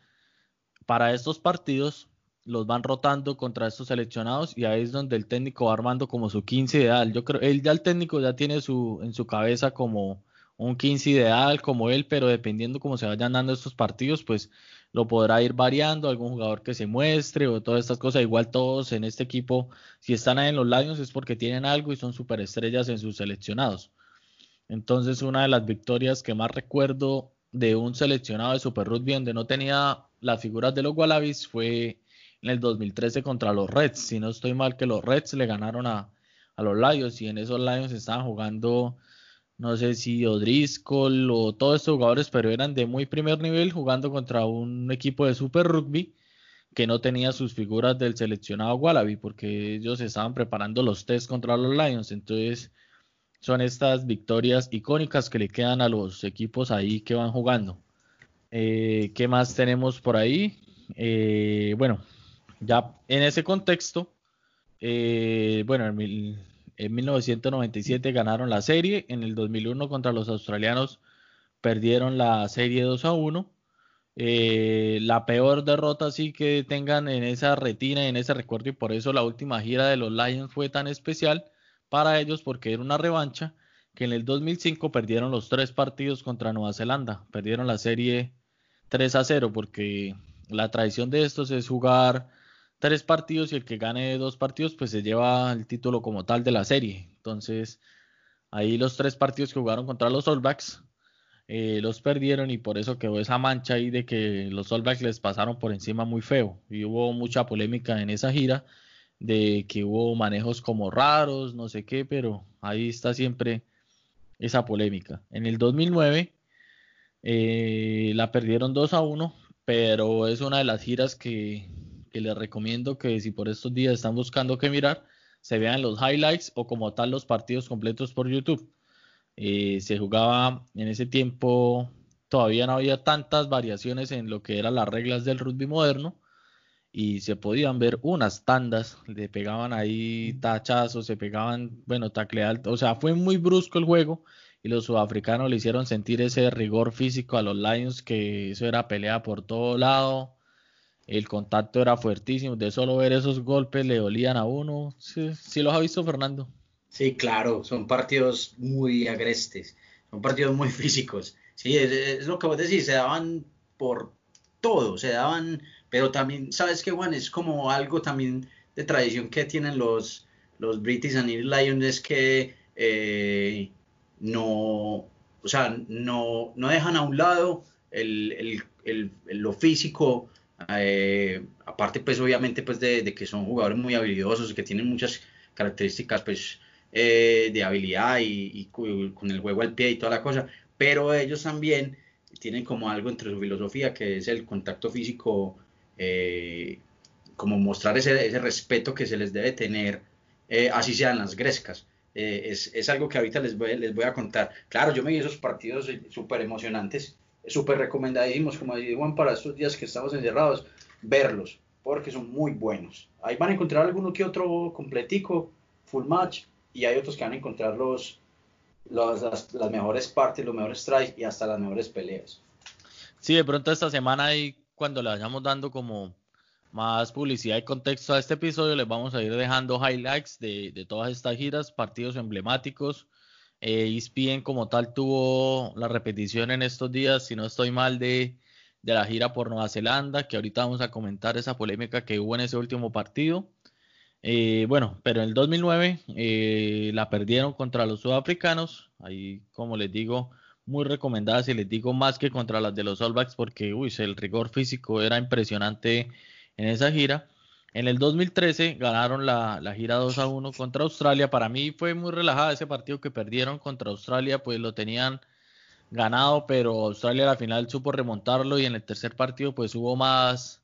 para estos partidos los van rotando contra estos seleccionados y ahí es donde el técnico va armando como su 15 ideal. Yo creo, él ya el técnico ya tiene su en su cabeza como un 15 ideal como él, pero dependiendo cómo se vayan dando estos partidos, pues lo podrá ir variando, algún jugador que se muestre o todas estas cosas. Igual todos en este equipo, si están ahí en los Lions es porque tienen algo y son superestrellas en sus seleccionados. Entonces, una de las victorias que más recuerdo de un seleccionado de Super Rugby donde no tenía las figuras de los Wallabies fue en el 2013 contra los Reds. Si no estoy mal, que los Reds le ganaron a, a los Lions y en esos Lions estaban jugando no sé si O'Driscoll o todos estos jugadores, pero eran de muy primer nivel jugando contra un equipo de Super Rugby que no tenía sus figuras del seleccionado Wallaby, porque ellos estaban preparando los test contra los Lions. Entonces, son estas victorias icónicas que le quedan a los equipos ahí que van jugando. Eh, ¿Qué más tenemos por ahí? Eh, bueno, ya en ese contexto, eh, bueno, en en 1997 ganaron la serie, en el 2001 contra los australianos perdieron la serie 2 a 1. Eh, la peor derrota sí que tengan en esa retina, en ese recuerdo y por eso la última gira de los Lions fue tan especial para ellos porque era una revancha que en el 2005 perdieron los tres partidos contra Nueva Zelanda, perdieron la serie 3 a 0 porque la tradición de estos es jugar tres partidos y el que gane dos partidos pues se lleva el título como tal de la serie. Entonces ahí los tres partidos que jugaron contra los All Blacks eh, los perdieron y por eso quedó esa mancha ahí de que los All les pasaron por encima muy feo y hubo mucha polémica en esa gira de que hubo manejos como raros, no sé qué, pero ahí está siempre esa polémica. En el 2009 eh, la perdieron 2 a 1, pero es una de las giras que que les recomiendo que si por estos días están buscando qué mirar, se vean los highlights o como tal los partidos completos por YouTube. Eh, se jugaba en ese tiempo, todavía no había tantas variaciones en lo que eran las reglas del rugby moderno y se podían ver unas tandas, le pegaban ahí tachazos, se pegaban, bueno, tacle alto, o sea, fue muy brusco el juego y los sudafricanos le hicieron sentir ese rigor físico a los Lions, que eso era pelea por todo lado, el contacto era fuertísimo, de solo ver esos golpes le dolían a uno. Sí, los ha visto Fernando. Sí, claro, son partidos muy agrestes, son partidos muy físicos. Sí, es, lo que vos decís, se daban por todo, se daban, pero también, ¿sabes qué, Juan? Es como algo también de tradición que tienen los, los British and Lions, es que eh, no, o sea, no, no dejan a un lado el, lo físico eh, aparte, pues obviamente, pues de, que son jugadores muy habilidosos, que tienen muchas características, pues, eh, de habilidad y, con el juego al pie y toda la cosa, pero ellos también tienen como algo entre su filosofía que es el contacto físico, eh, como mostrar ese, respeto que se les debe tener, así sean las grescas. Es, es, algo que ahorita les voy, les voy a contar. Claro, yo me vi esos partidos súper emocionantes, súper recomendadísimos, como decía Juan, para estos días que estamos encerrados, verlos, porque son muy buenos. Ahí van a encontrar alguno que otro completico, full match, y hay otros que van a encontrar los, las, las, mejores partes, los mejores tries y hasta las mejores peleas. Sí, de pronto esta semana ahí, cuando le vayamos dando como más publicidad y contexto a este episodio, les vamos a ir dejando highlights de, de todas estas giras, partidos emblemáticos. Eh, ESPN como tal tuvo la repetición en estos días, si no estoy mal, de, de la gira por Nueva Zelanda, que ahorita vamos a comentar esa polémica que hubo en ese último partido. Eh, bueno, pero en el 2009 eh, la perdieron contra los sudafricanos. Ahí, como les digo, muy recomendadas y les digo más que contra las de los All Blacks porque uy, el rigor físico era impresionante en esa gira. En el 2013 ganaron la, la, gira 2 a 1 contra Australia. Para mí fue muy relajada ese partido que perdieron contra Australia, pues lo tenían ganado, pero Australia a la final supo remontarlo y en el tercer partido pues hubo más,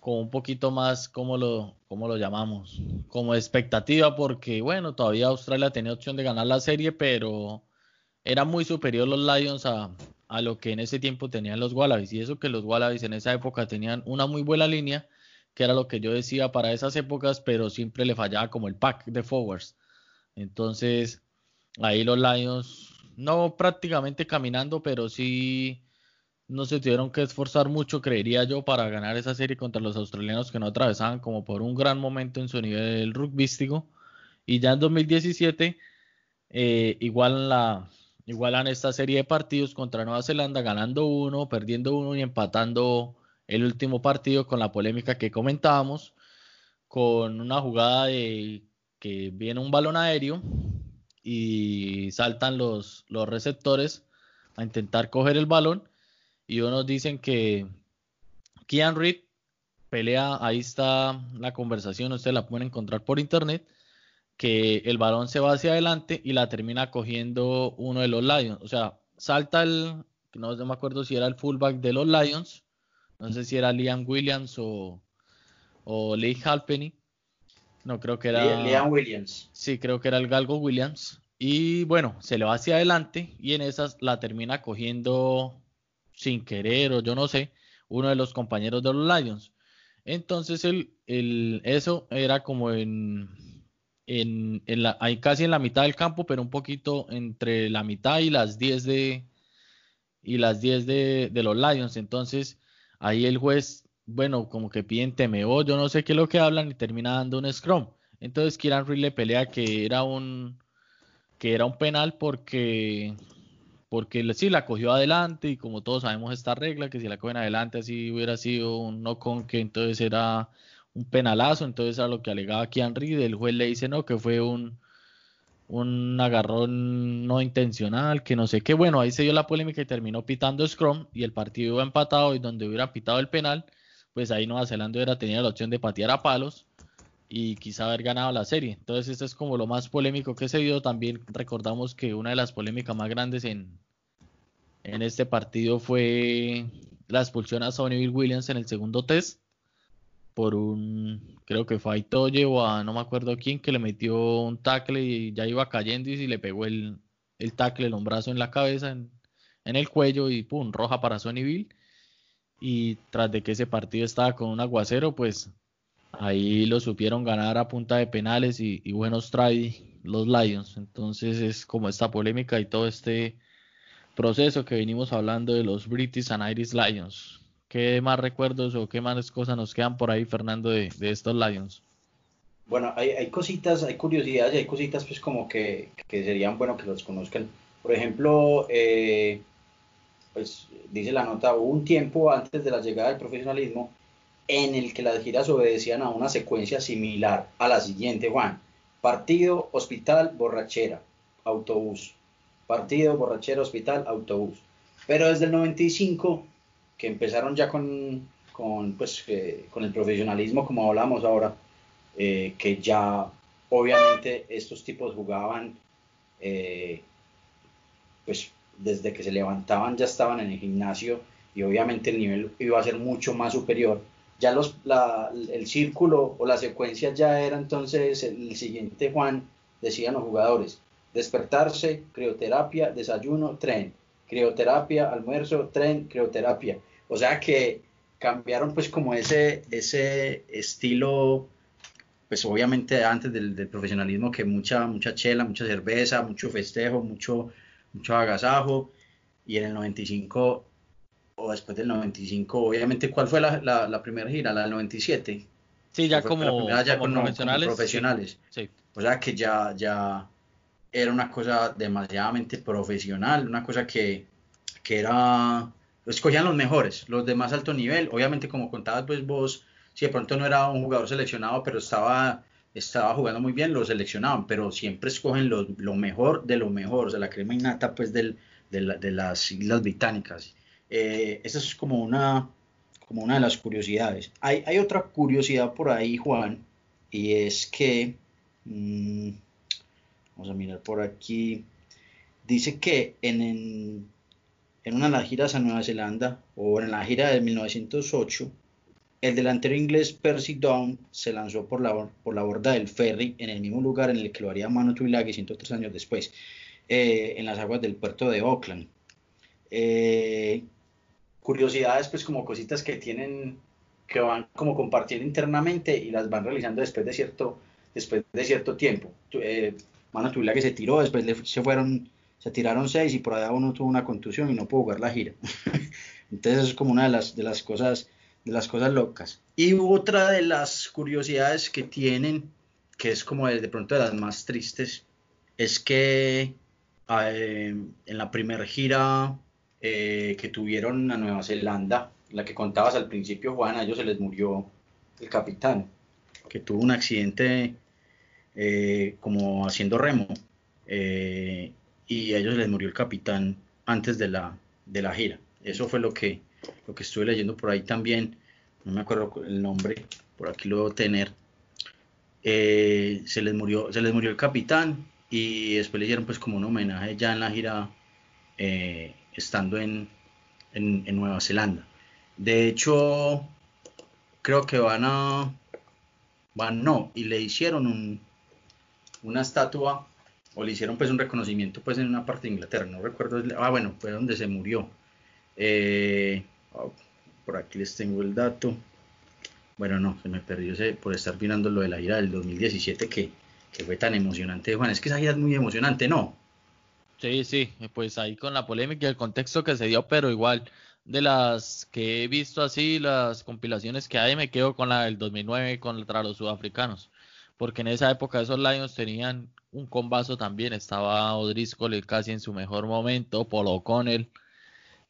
como un poquito más, ¿cómo lo, cómo lo llamamos? Como expectativa, porque bueno, todavía Australia tenía opción de ganar la serie, pero era muy superior los Lions a, a lo que en ese tiempo tenían los Wallabies. Y eso que los Wallabies en esa época tenían una muy buena línea, que era lo que yo decía para esas épocas, pero siempre le fallaba como el pack de forwards. Entonces, ahí los Lions, no prácticamente caminando, pero sí no se tuvieron que esforzar mucho, creería yo, para ganar esa serie contra los australianos que no atravesaban como por un gran momento en su nivel rugbístico. Y ya en 2017 eh, igualan, la, igualan esta serie de partidos contra Nueva Zelanda, ganando uno, perdiendo uno y empatando el último partido con la polémica que comentábamos, con una jugada de que viene un balón aéreo y saltan los, los receptores a intentar coger el balón y unos dicen que Kean Reed pelea, ahí está la conversación, usted la puede encontrar por internet, que el balón se va hacia adelante y la termina cogiendo uno de los Lions. O sea, salta el, no, me acuerdo si era el fullback de los Lions, no sé si era Liam Williams o, o Lee Halpenny. No, creo que era. Liam Williams. Sí, creo que era el Galgo Williams. Y bueno, se le va hacia adelante y en esas la termina cogiendo sin querer o yo no sé, uno de los compañeros de los Lions. Entonces el, el, eso era como en, en, en la, ahí casi en la mitad del campo, pero un poquito entre la mitad y las 10 de y las 10 de, de los Lions. Entonces ahí el juez, bueno, como que piden temeo, yo no sé qué es lo que hablan y termina dando un scrum. Entonces Kieran Reed le pelea que era un que era un penal porque porque sí la cogió adelante y como todos sabemos esta regla, que si la cogen adelante así hubiera sido un no con que entonces era un penalazo, entonces era lo que alegaba aquí Reed, el juez le dice no, que fue un, un agarrón no intencional, que no sé qué, bueno, ahí se dio la polémica y terminó pitando Scrum y el partido iba empatado y donde hubiera pitado el penal, pues ahí Nueva Zelanda hubiera tenido la opción de patear a palos y quizá haber ganado la serie. Entonces, esto es como lo más polémico que se dio. También recordamos que una de las polémicas más grandes en, en este partido fue la expulsión a Sonny Williams en el segundo test por un, creo que fue a o a no me acuerdo quién, que le metió un tackle y ya iba cayendo y le pegó el, el tackle, el hombrazo en la cabeza, en, el cuello y pum, roja para Sonnyville. Y tras de que ese partido estaba con un aguacero, pues Ahí lo supieron ganar a punta de penales y, buenos try los Lions. Entonces es como esta polémica y todo este proceso que venimos hablando de los British and Irish Lions. ¿Qué más recuerdos o qué más cosas nos quedan por ahí, Fernando, de, estos Lions? Bueno, hay, cositas, hay curiosidades y hay cositas pues como que, serían bueno que los conozcan. Por ejemplo, eh, pues dice la nota, hubo un tiempo antes de la llegada del profesionalismo en el que las giras obedecían a una secuencia similar a la siguiente, Juan. Partido, hospital, borrachera, autobús. Partido, borrachera, hospital, autobús. Pero desde el 95, que empezaron ya con, con, pues, con el profesionalismo, como hablamos ahora, eh, que ya obviamente estos tipos jugaban, eh, pues desde que se levantaban ya estaban en el gimnasio y obviamente el nivel iba a ser mucho más superior. Ya los, el círculo o la secuencia ya era entonces el, siguiente, Juan, decían los jugadores, despertarse, crioterapia, desayuno, tren, crioterapia, almuerzo, tren, crioterapia. O sea que cambiaron pues como ese, ese estilo, pues obviamente antes del, del, profesionalismo que mucha, mucha chela, mucha cerveza, mucho festejo, mucho, mucho agasajo. Y en el 95 o después del 95, obviamente, ¿cuál fue la, la, primera gira? La del 97. Sí, ya como, ya con, profesionales. Sí. O sea que ya, ya era una cosa demasiadamente profesional, una cosa que, que era, escogían los mejores, los de más alto nivel. Obviamente, como contabas pues vos, si de pronto no era un jugador seleccionado, pero estaba, estaba jugando muy bien, lo seleccionaban, pero siempre escogen lo, lo mejor de lo mejor, o sea, la crema innata pues del, de, de las Islas Británicas. Eh, esa es como una, como una de las curiosidades. Hay, hay otra curiosidad por ahí, Juan, y es que, mm, vamos a mirar por aquí, dice que en, una de las giras a Nueva Zelanda, o en la gira de 1908, el delantero inglés Percy Down se lanzó por la, por la borda del ferry en el mismo lugar en el que lo haría Manu Tuilagi 103 años después, eh, en las aguas del puerto de Auckland. Eh, curiosidades, pues como cositas que tienen, que van como compartiendo internamente y las van realizando después de cierto, después de cierto tiempo. Eh, la que se tiró, después se fueron, se tiraron seis y por allá uno tuvo una contusión y no pudo jugar la gira. Entonces es como una de las, de las cosas, de las cosas locas. Y otra de las curiosidades que tienen, que es como de, pronto de las más tristes, es que eh, en la primera gira eh, que tuvieron a Nueva Zelanda, la que contabas al principio, Juan, a ellos se les murió el capitán, que tuvo un accidente eh, como haciendo remo, eh, y a ellos les murió el capitán antes de la, de la gira. Eso fue lo que, lo que estuve leyendo por ahí también, no me acuerdo el nombre, por aquí lo tener. se les murió se les murió el capitán y después le hicieron pues como un homenaje ya en la gira estando en, en, Nueva Zelanda. De hecho, creo que van a, van no, y le hicieron un, una estatua o le hicieron pues un reconocimiento pues en una parte de Inglaterra, no recuerdo, ah bueno, fue donde se murió. Eh, oh, por aquí les tengo el dato. Bueno, no, se me perdió ese, por estar mirando lo de la gira del 2017 que, que fue tan emocionante. Juan, es que esa gira es muy emocionante, ¿no? Sí, sí, pues ahí con la polémica y el contexto que se dio, pero igual de las que he visto así, las compilaciones que hay, me quedo con la del 2009 contra los sudafricanos, porque en esa época esos Lions tenían un combazo también, estaba O'Driscoll casi en su mejor momento, Paul O'Connell,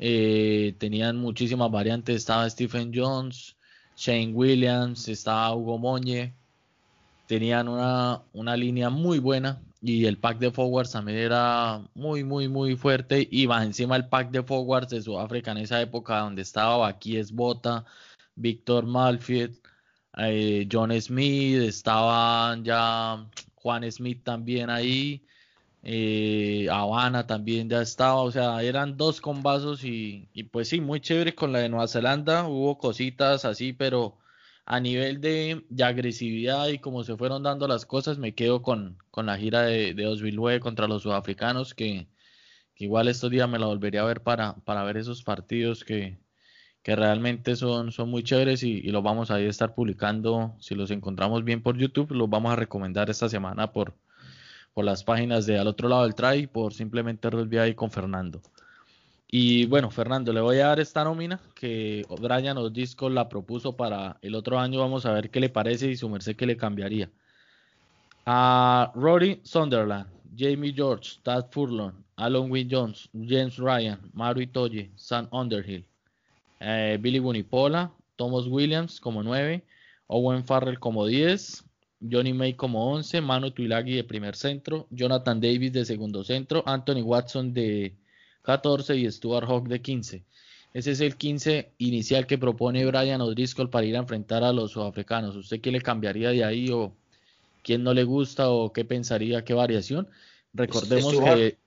eh, tenían muchísimas variantes, estaba Stephen Jones, Shane Williams, estaba Hugo Moñe, tenían una, una línea muy buena, y el pack de forwards también era muy, muy, muy fuerte. Y va encima el pack de forwards de Sudáfrica en esa época donde estaba es Bota, Víctor Malfield, eh, John Smith, estaban ya Juan Smith también ahí, eh, Habana también ya estaba, o sea, eran dos combazos y, y pues sí, muy chévere con la de Nueva Zelanda, hubo cositas así, pero a nivel de, agresividad y cómo se fueron dando las cosas, me quedo con, la gira de, de 2009 contra los sudafricanos, que, igual estos días me la volvería a ver para, para ver esos partidos que, realmente son, son muy chéveres y, los vamos a estar publicando. Si los encontramos bien por YouTube, los vamos a recomendar esta semana por, por las páginas de Al otro lado del try, por simplemente Rugby con Fernando. Y bueno, Fernando, le voy a dar esta nómina que Brian O'Disco la propuso para el otro año. Vamos a ver qué le parece y su merced qué le cambiaría. A Rory Sunderland, Jamie George, Tad Furlong, Alan Wynne Jones, James Ryan, Maru Itoye, Sam Underhill, eh, Billy Bunipola, Thomas Williams como 9, Owen Farrell como 10, Johnny May como 11, Manu Tuilagi de primer centro, Jonathan Davis de segundo centro, Anthony Watson de 14 y Stuart Hawk de 15. Ese es el 15 inicial que propone Brian O'Driscoll para ir a enfrentar a los sudafricanos. ¿Usted qué le cambiaría de ahí o quién no le gusta o qué pensaría, qué variación? Recordemos que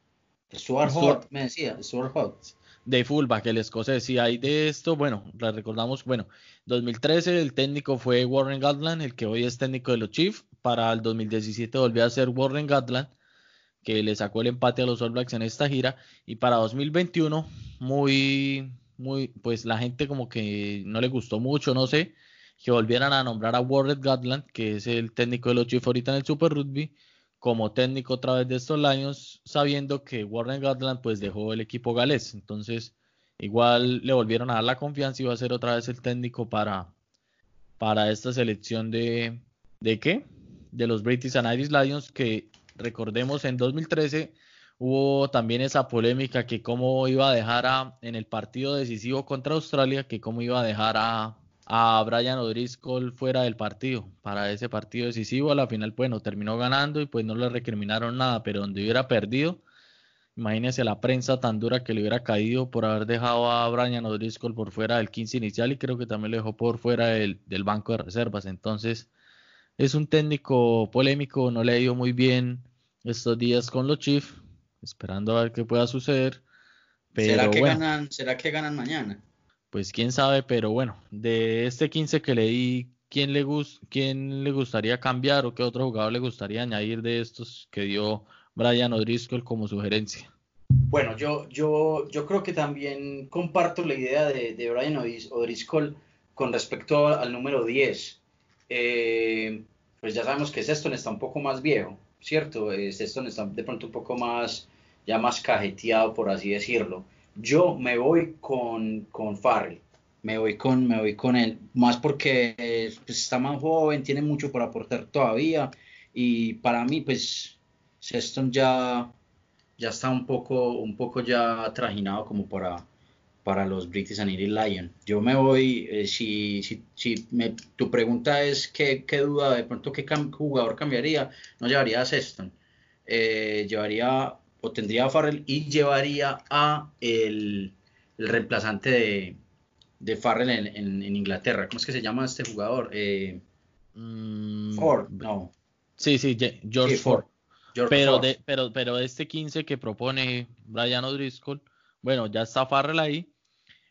Stuart Hot, me decía, Stuart Hot. De fullback, el escocés. Y hay de esto, bueno, la recordamos, bueno, 2013 el técnico fue Warren Gatland, el que hoy es técnico de los Chiefs. Para el 2017 volvió a ser Warren Gatland, que le sacó el empate a los All Blacks en esta gira. Y para 2021, muy, muy, pues la gente como que no le gustó mucho, no sé, que volvieran a nombrar a Warren Gatland, que es el técnico de los Chiefs ahorita en el Super Rugby como técnico otra vez de estos Lions, sabiendo que Warren Gatland pues dejó el equipo galés. Entonces, igual le volvieron a dar la confianza y va a ser otra vez el técnico para, para esta selección de, ¿de qué? De los British and Irish Lions, que recordemos en 2013 hubo también esa polémica que cómo iba a dejar a, en el partido decisivo contra Australia, que cómo iba a dejar a, a Brian O'Driscoll fuera del partido para ese partido decisivo. A la final, bueno, terminó ganando y pues no le recriminaron nada, pero donde hubiera perdido, imagínese la prensa tan dura que le hubiera caído por haber dejado a Brian O'Driscoll por fuera del 15 inicial y creo que también lo dejó por fuera del, banco de reservas. Entonces, es un técnico polémico, no le ha ido muy bien estos días con los Chiefs, esperando a ver qué pueda suceder. ¿Será, que ganan, ¿Será que ganan mañana? Pues quién sabe, pero bueno, de este 15 que leí, ¿quién le, quién le gustaría cambiar o qué otro jugador le gustaría añadir de estos que dio Brian O'Driscoll como sugerencia? Bueno, yo, yo, yo creo que también comparto la idea de, de Brian O'Driscoll con respecto al número 10. Eh, pues ya sabemos que Sexton está un poco más viejo, ¿cierto? Eh, Sexton está de pronto un poco más, ya más cajeteado, por así decirlo. Yo me voy con, con Farrell. Me voy con, me voy con él. Más porque pues, está más joven, tiene mucho por aportar todavía. Y para mí, pues, Sexton ya, ya está un poco, un poco ya trajinado como para, para los British and Irish Lions. Yo me voy, eh, si, si, si me, tu pregunta es qué, qué, duda, de pronto qué jugador cambiaría, no llevaría a Sexton. Eh, llevaría o tendría a Farrell y llevaría a el, reemplazante de, de Farrell en, Inglaterra. ¿Cómo es que se llama este jugador? Eh, mm, Ford, no. Sí, sí, George Ford. pero, De, pero, pero este 15 que propone Brian O'Driscoll, bueno, ya está Farrell ahí.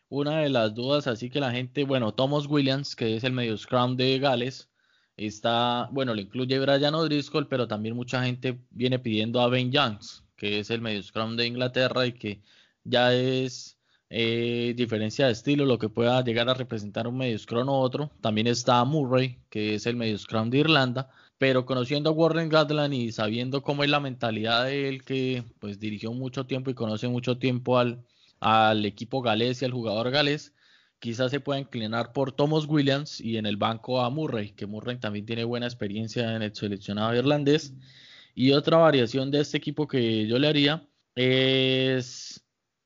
Una de las dudas, así que la gente, bueno, Thomas Williams, que es el medio scrum de Gales, está, bueno, le incluye Brian O'Driscoll, pero también mucha gente viene pidiendo a Ben Youngs, que es el medio scrum de Inglaterra y que ya es eh, diferencia de estilo, lo que pueda llegar a representar un medio scrum u otro. También está Murray, que es el medio scrum de Irlanda, pero conociendo a Warren Gatland y sabiendo cómo es la mentalidad de él, que pues dirigió mucho tiempo y conoce mucho tiempo al, al equipo galés y al jugador galés, quizás se pueda inclinar por Thomas Williams y en el banco a Murray, que Murray también tiene buena experiencia en el seleccionado irlandés. Y otra variación de este equipo que yo le haría es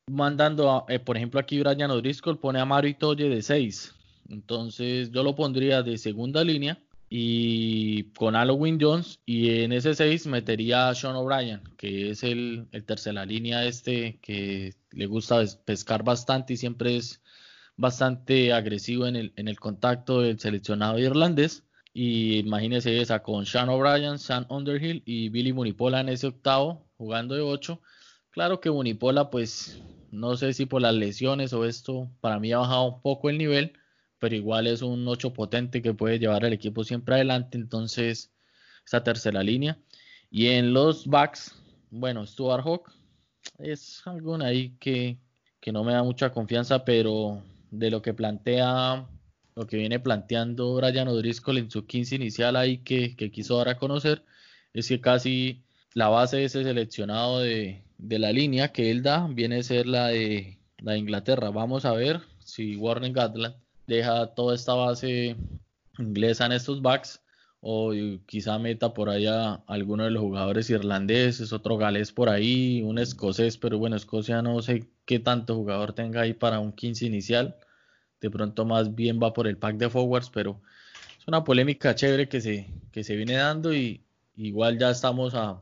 mandando, eh, por ejemplo, aquí Brian O'Driscoll pone a Mario Itoye de 6. Entonces yo lo pondría de segunda línea y con Halloween Jones y en ese 6 metería a Sean O'Brien, que es el, el tercera línea este que le gusta pescar bastante y siempre es bastante agresivo en el, en el contacto del seleccionado irlandés. Y imagínese esa con Sean O'Brien, Sean Underhill y Billy Munipola en ese octavo, jugando de 8. Claro que Munipola, pues no sé si por las lesiones o esto, para mí ha bajado un poco el nivel, pero igual es un 8 potente que puede llevar al equipo siempre adelante. Entonces, esa tercera línea. Y en los backs, bueno, Stuart Hawk es algo ahí que, que no me da mucha confianza, pero de lo que plantea lo que viene planteando Brian O'Driscoll en su 15 inicial ahí que, quiso dar a conocer es que casi la base de ese seleccionado de, la línea que él da viene a ser la de, la Inglaterra. Vamos a ver si Warren Gatland deja toda esta base inglesa en estos backs o quizá meta por allá alguno de los jugadores irlandeses, otro galés por ahí, un escocés, pero bueno, Escocia no sé qué tanto jugador tenga ahí para un 15 inicial de pronto más bien va por el pack de forwards, pero es una polémica chévere que se, que se viene dando y igual ya estamos a,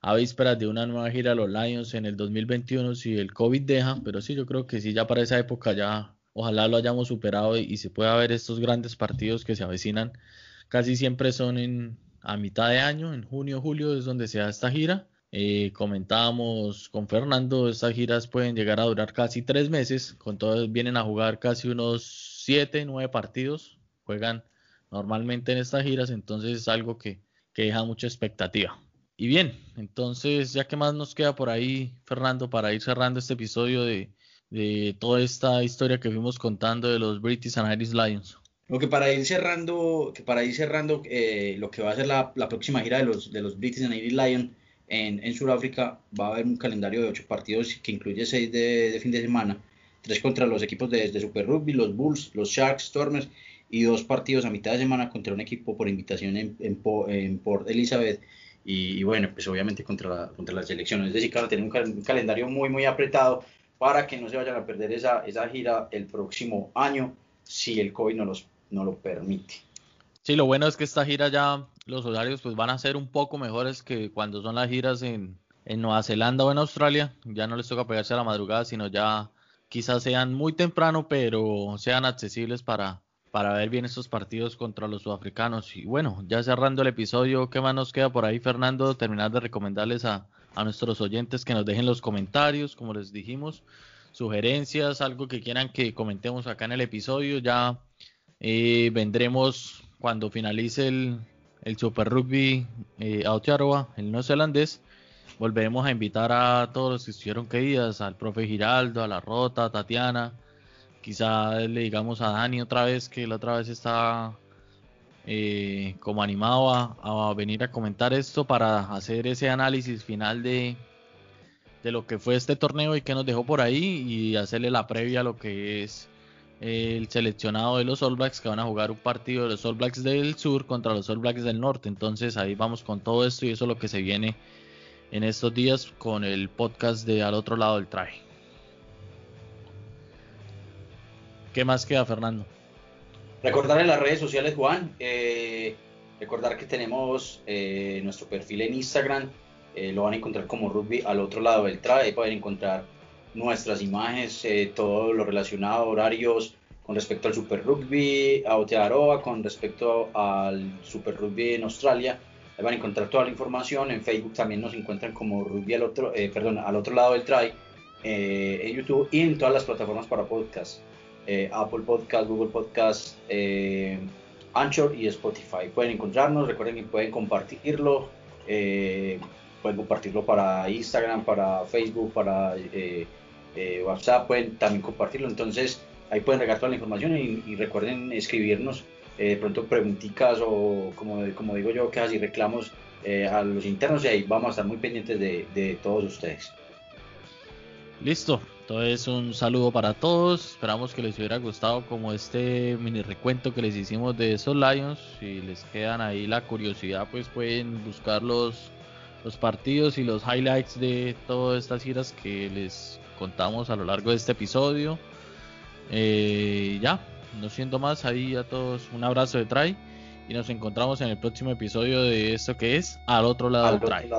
a vísperas de una nueva gira a los Lions en el 2021 si el COVID deja, pero sí, yo creo que sí, ya para esa época ya ojalá lo hayamos superado y, se pueda ver estos grandes partidos que se avecinan. Casi siempre son en a mitad de año, en junio, julio es donde se da esta gira Eh, comentábamos con Fernando, estas giras pueden llegar a durar casi tres meses, con todos vienen a jugar casi unos siete, nueve partidos, juegan normalmente en estas giras, entonces es algo que, deja mucha expectativa. Y bien, entonces ya que más nos queda por ahí, Fernando, para ir cerrando este episodio de, toda esta historia que fuimos contando de los British and Irish Lions. Lo que para ir cerrando, que para ir cerrando eh, lo que va a ser la, próxima gira de los, de los British and Irish Lions en, en Sudáfrica, va a haber un calendario de ocho partidos que incluye seis de, fin de semana, tres contra los equipos de, Super Rugby, los Bulls, los Sharks, Stormers y dos partidos a mitad de semana contra un equipo por invitación en, en, Port Elizabeth y, bueno, pues obviamente contra, contra las selecciones. Es decir, van a tener un, calendario muy, muy apretado para que no se vayan a perder esa, esa gira el próximo año si el COVID no, los, no lo permite. Sí, lo bueno es que esta gira ya los horarios pues van a ser un poco mejores que cuando son las giras en, en Nueva Zelanda o en Australia. Ya no les toca pegarse a la madrugada, sino ya quizás sean muy temprano, pero sean accesibles para, para ver bien estos partidos contra los sudafricanos. Y bueno, ya cerrando el episodio, ¿qué más nos queda por ahí, Fernando? Terminar de recomendarles a, nuestros oyentes que nos dejen los comentarios, como les dijimos, sugerencias, algo que quieran que comentemos acá en el episodio. Ya eh, vendremos cuando finalice el, el Super Rugby eh, Aotearoa, el neozelandés. Volveremos a invitar a todos los que estuvieron queridas, al profe Giraldo, a la Rota, a Tatiana, Quizá le digamos a Dani otra vez que la otra vez está eh, como animado a, venir a comentar esto para hacer ese análisis final de, de lo que fue este torneo y que nos dejó por ahí y hacerle la previa a lo que es el seleccionado de los All Blacks que van a jugar un partido de los All Blacks del sur contra los All Blacks del norte. Entonces ahí vamos con todo esto y eso es lo que se viene en estos días con el podcast de Al otro lado del traje. ¿Qué más queda, Fernando? Recordar en las redes sociales, Juan, eh, recordar que tenemos eh, nuestro perfil en Instagram, eh, lo van a encontrar como rugby al otro lado del traje, ahí pueden encontrar nuestras imágenes, todo lo relacionado, horarios con respecto al Super Rugby, a Aotearoa, con respecto al Super Rugby en Australia, ahí van a encontrar toda la información, en Facebook también nos encuentran como rugby al otro, perdón, al otro lado del try, en YouTube y en todas las plataformas para podcast. Eh, Apple Podcast, Google Podcast, eh, Anchor y Spotify. Pueden encontrarnos, recuerden que pueden compartirlo, eh, pueden compartirlo para Instagram, para Facebook, para WhatsApp, pueden también compartirlo. Entonces ahí pueden regar toda la información y, recuerden escribirnos de pronto preguntitas o como, como digo yo, quejas y reclamos a los internos y ahí vamos a estar muy pendientes de, de todos ustedes. Listo, entonces un saludo para todos, esperamos que les hubiera gustado como este mini recuento que les hicimos de esos Lions, si les quedan ahí la curiosidad pues pueden buscar los, los partidos y los highlights de todas estas giras que les contamos a lo largo de este episodio. Eh, ya, no siento más, ahí a todos un abrazo de Try y nos encontramos en el próximo episodio de esto que es Al otro lado del Try.